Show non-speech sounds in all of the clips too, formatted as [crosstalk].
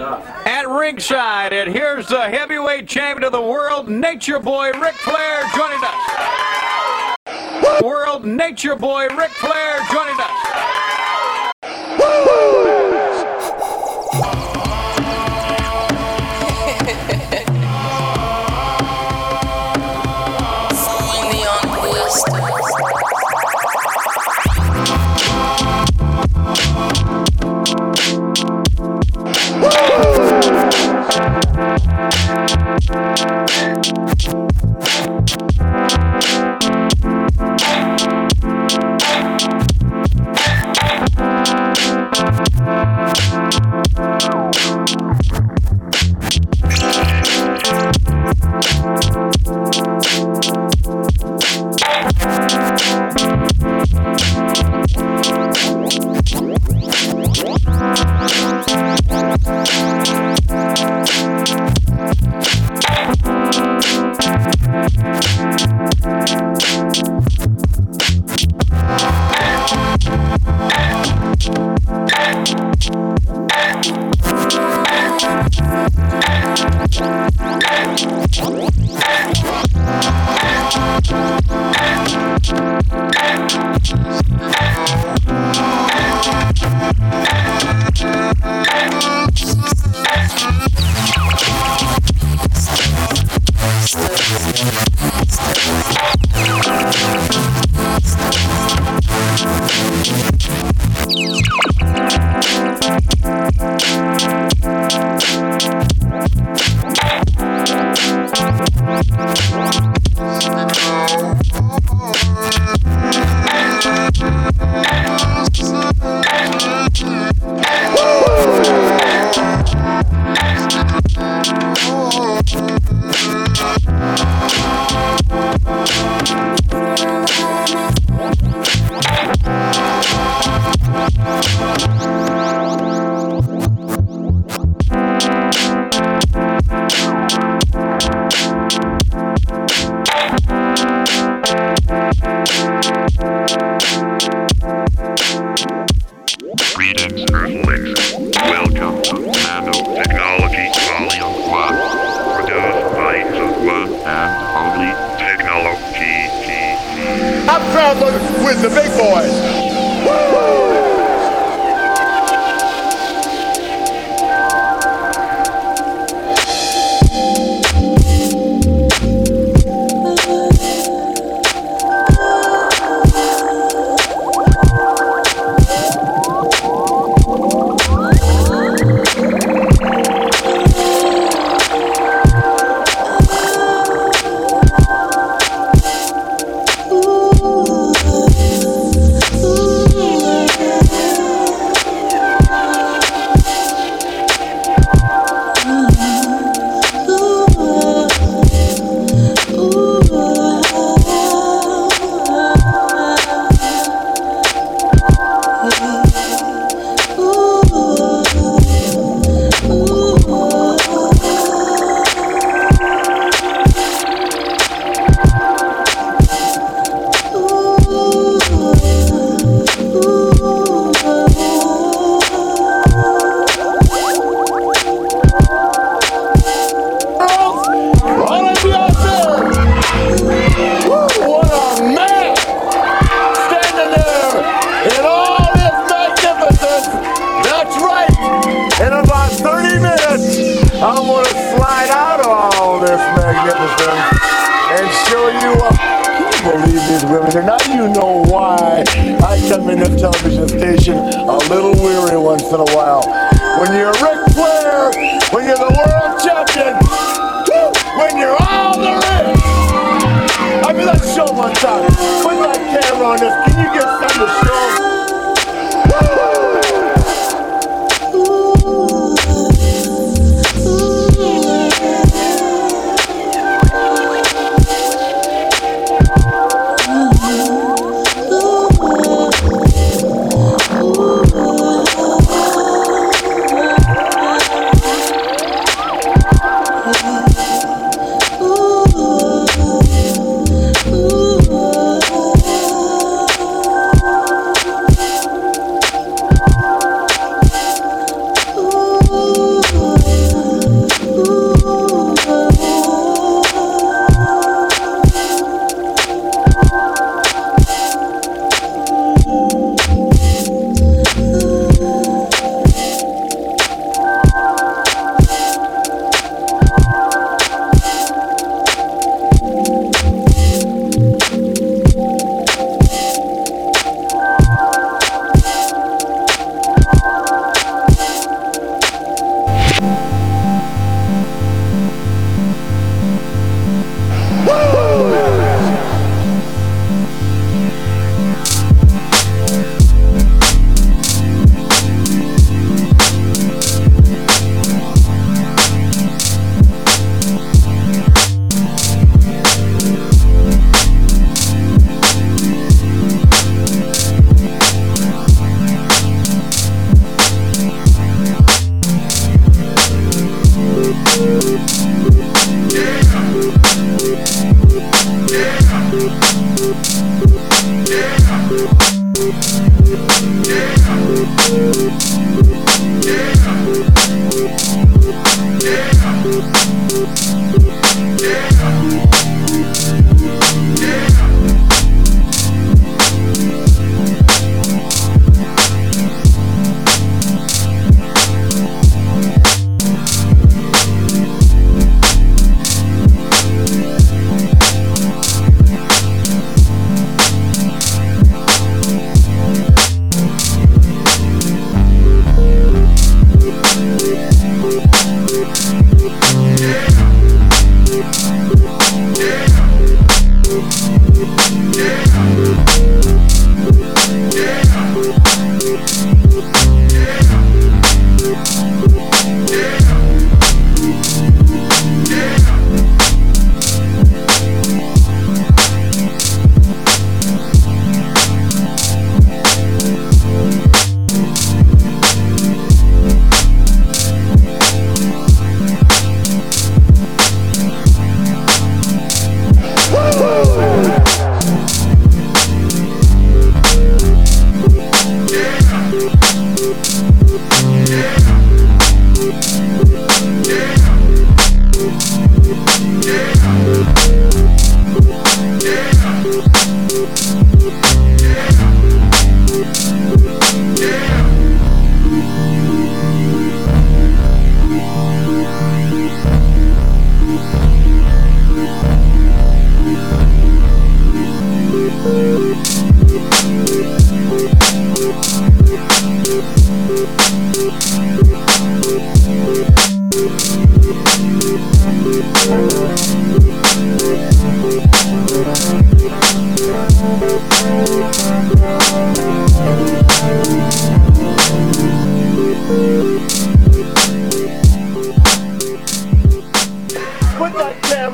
at ringside. And here's the heavyweight champion of the world, Nature Boy Ric Flair, joining us. World Nature Boy Ric Flair joining us.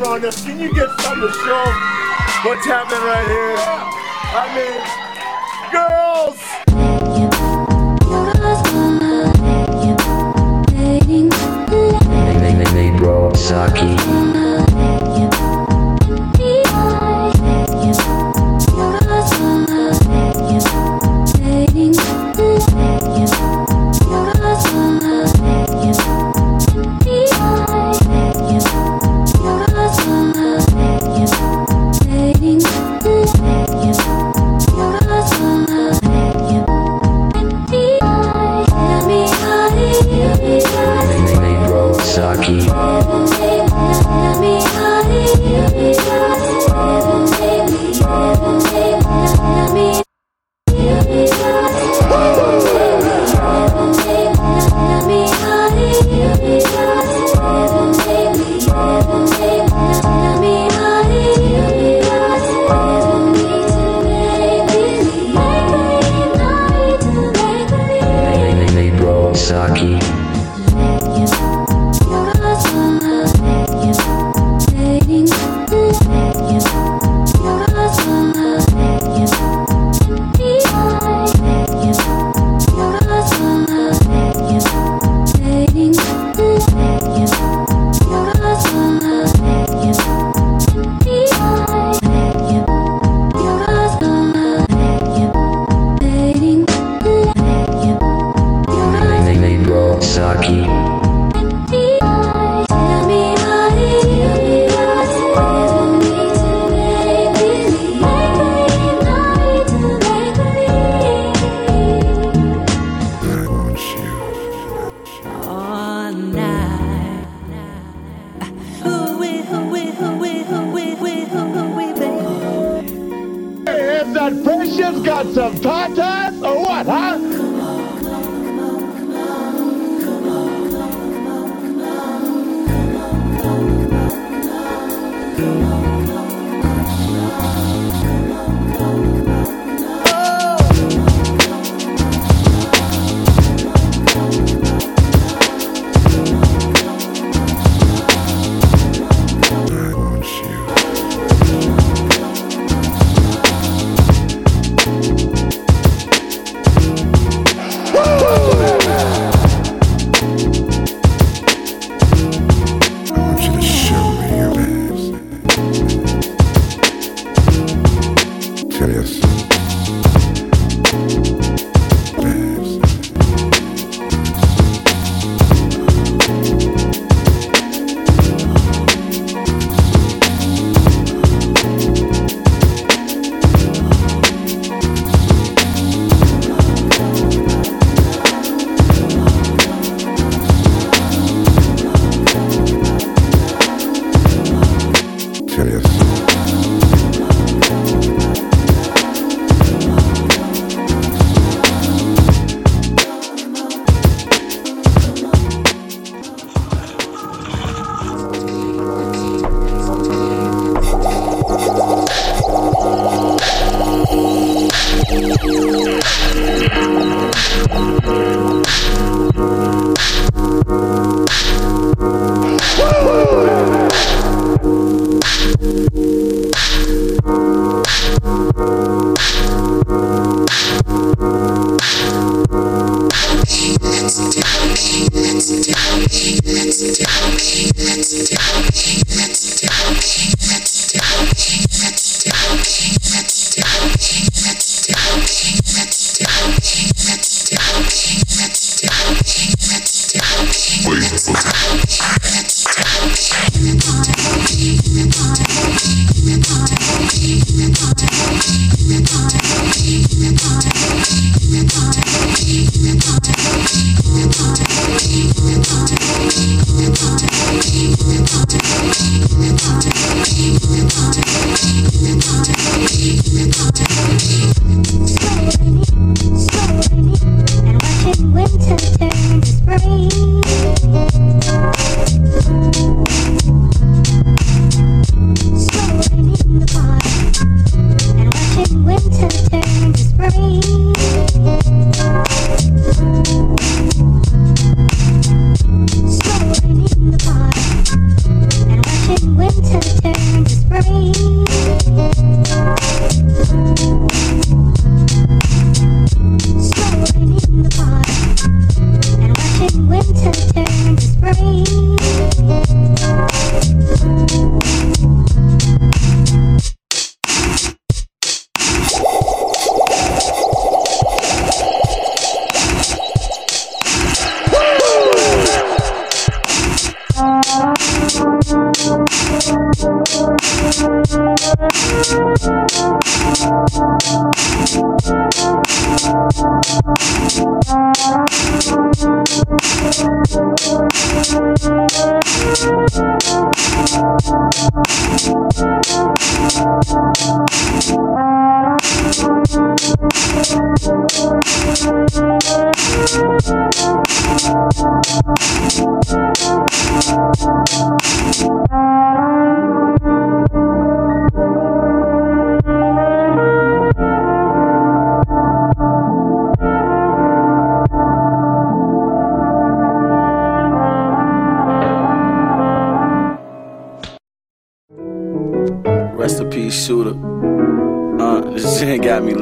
On this. Can you get something to show what's happening right here? I mean, girls. Negro Saki. Negro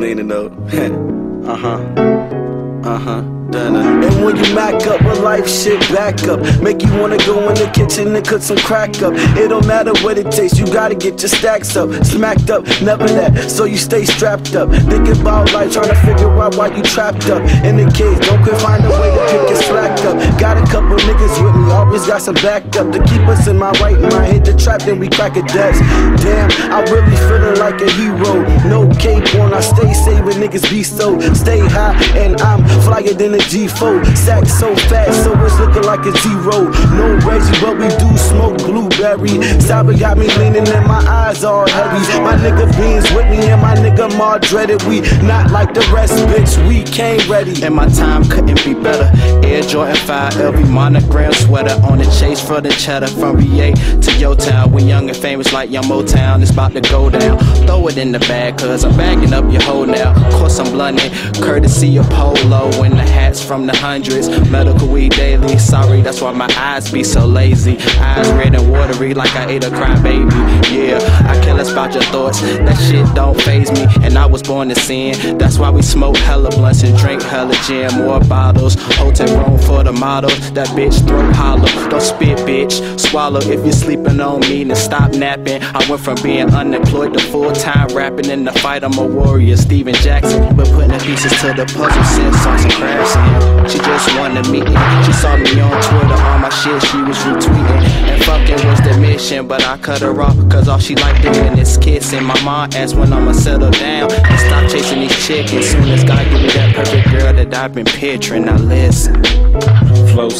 leaning though. [laughs] uh huh. Uh huh. And when you mac up a life shit back up, make you wanna go in the kitchen and cut some crack up. It don't matter what it takes, you gotta get your stacks up, smacked up, never that. So you stay strapped up, thinking about life, trying to figure out why you trapped up in the cage. Don't quit, find a way to pick your slack up. Got a couple niggas with me, always got some backup to keep us in my right mind. Hit the trap, then we crack a desk. Damn, I really feeling like a hero. No cape on, I stay saving niggas be so. Stay high, and I'm flyer than a G4. Sack so fast, so it's looking like a zero. No Reggie, but we do smoke blueberry. Cyber got me leaning and my eyes all heavy. My nigga Beans with me and my nigga Mar dreaded. We not like the rest, bitch. We came ready. And my time couldn't be better. Air Jordan 5 LV monogram sweater on the chase for the cheddar from VA to Yo Town. We young and famous like Young Motown. It's about to go down. Throw it in the bag, cause I'm bagging up your hoe now. Of course, I'm blunting, courtesy of Polo and the from the hundreds. Medical weed daily. Sorry, that's why my eyes be so lazy. Eyes red and watery like I ate a crying baby. Yeah, I care less about your thoughts. That shit don't phase me. And I was born to sin. That's why we smoke hella blunts and drink hella gin. More bottles. Hotel room for the models. That bitch throat hollow. Don't spit, bitch. Swallow if you're sleeping on me. Then stop napping. I went from being unemployed to full time rapping. In the fight, I'm a warrior. Steven Jackson. But putting the pieces to the puzzle since on some She just wanted me. She saw me on Twitter. All my shit she was retweeting. And fucking was the mission. But I cut her off. Cause all she liked doing is kissing. My mom asked when I'ma settle down. And stop chasing these chickens. Soon as God give me that perfect girl that I've been picturing. Now listen.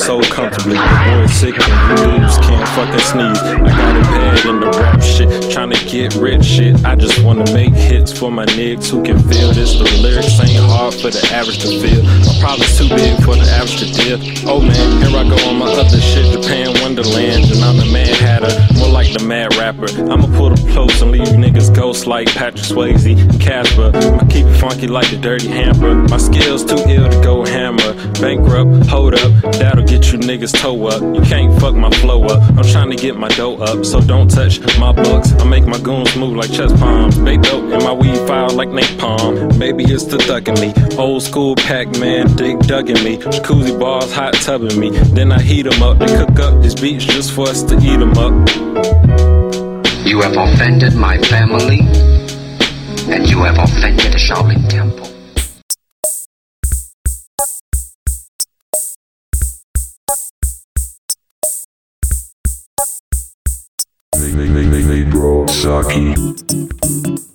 So comfortably, the boy sick and dudes can't fucking sneeze. I got it bad in the rap shit, tryna get rich shit. I just wanna make hits for my niggas who can feel this. The lyrics ain't hard for the average to feel. My problem's too big for the average to deal. Oh man, here I go on my other shit, Japan Wonderland, and I'm the mad hatter, more like the mad rapper. I'ma pull up close and leave niggas ghosts like Patrick Swayze and Casper. I keep it funky like the dirty hamper. My skills too ill to go hammer. Bankrupt, hold up, that'll get you niggas toe up. You can't fuck my flow up. I'm trying to get my dough up, so don't touch my bucks. I make my goons move like chest palms. Bait dope in my weed file like napalm. Baby, it's the thug in me. Old school Pac-Man, dick dugging me. Jacuzzi balls, hot tubbing me. Then I heat 'em up. They cook up these beats just for us to eat 'em up. You have offended my family, and you have offended the brought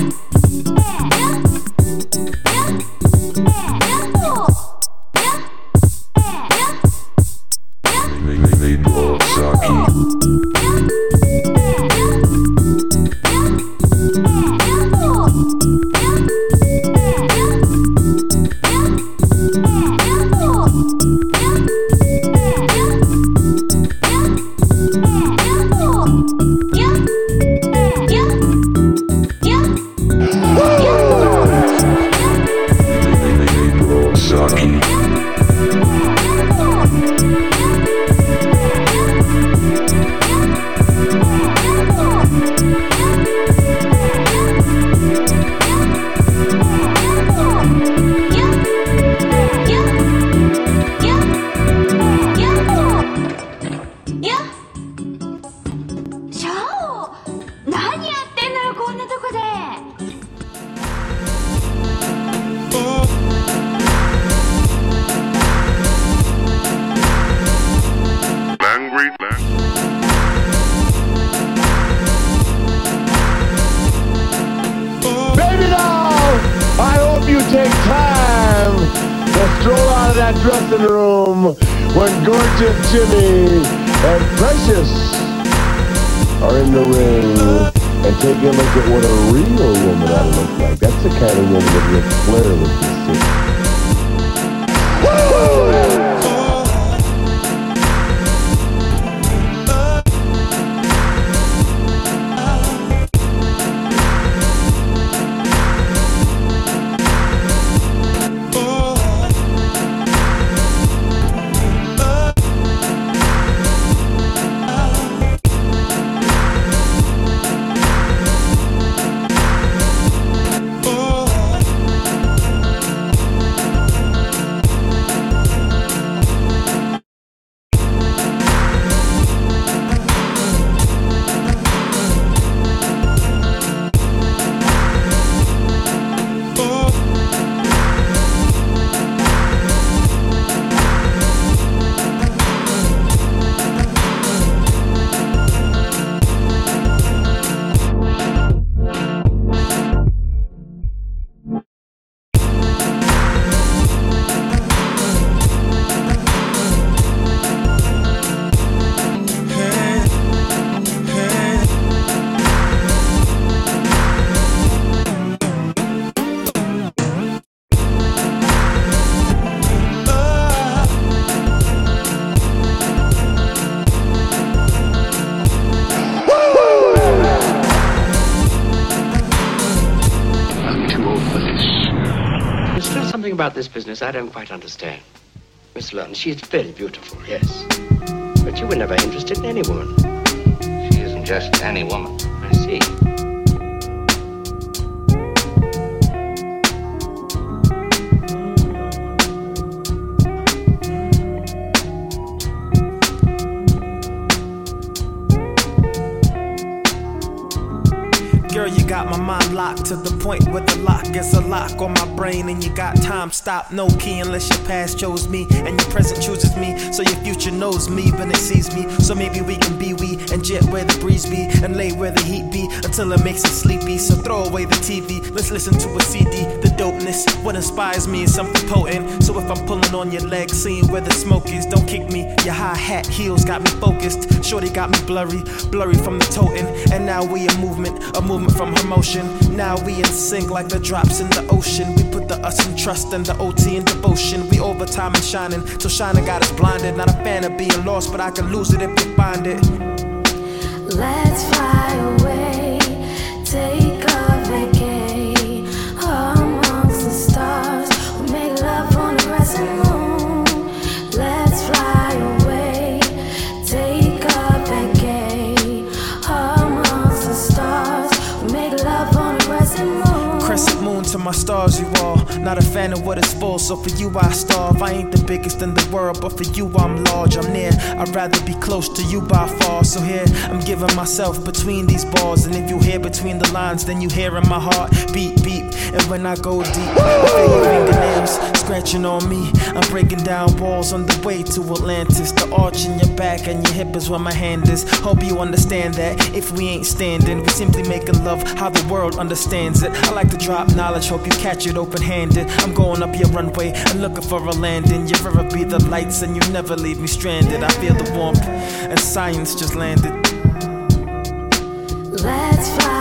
that Jimmy and Precious are in the ring and take a look at what a real woman ought to look like. That's the kind of woman that Ric Flair would consider. About this business I don't quite understand. Miss Lawton, she is very beautiful, yes. But you were never interested in any woman. She isn't just any woman. I see. Got my mind locked to the point where the lock is a lock on my brain, and you got time stop, no key unless your past chose me and your present chooses me. So your future knows me when it sees me. So maybe we can be and jet where the breeze be and lay where the heat be until it makes us sleepy. So throw away the TV, let's listen to a CD. The dopeness, what inspires me is something potent. So if I'm pulling on your leg, seeing where the smoke is, don't kick me. Your high hat heels got me focused. Shorty got me blurry, blurry from the toting. And now we a movement, a movement from her motion. Now we in sync like the drops in the ocean. We put the us in trust and the OT in devotion. We overtime and shining, till shining got us blinded. Not a fan of being lost, but I can lose it if you find it. Let's fly away, Not a fan of what is full, so for you I starve. I ain't the biggest in the world, but for you I'm large. I'm near. I'd rather be close to you by far. So here I'm giving myself between these bars, and if you hear between the lines, then you hear in my heart beat beat. And when I go deep, I feel your fingernails scratching on me. I'm breaking down walls on the way to Atlantis. The arch in your back and your hip is where my hand is. Hope you understand that. If we ain't standing, we simply making love how the world understands it. I like to drop knowledge, hope you catch it open handed. I'm going up your runway and looking for a landing. You ever be the lights and you never leave me stranded. I feel the warmth and science just landed. Let's fly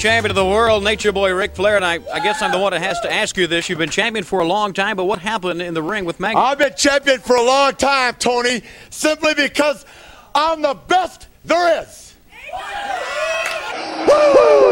champion of the world, Nature Boy Ric Flair, and I, I, guess I'm the one that has to ask you this. You've been champion for a long time, but what happened in the ring with Magnus? I've been champion for a long time, Tony, simply because I'm the best there is. Woo!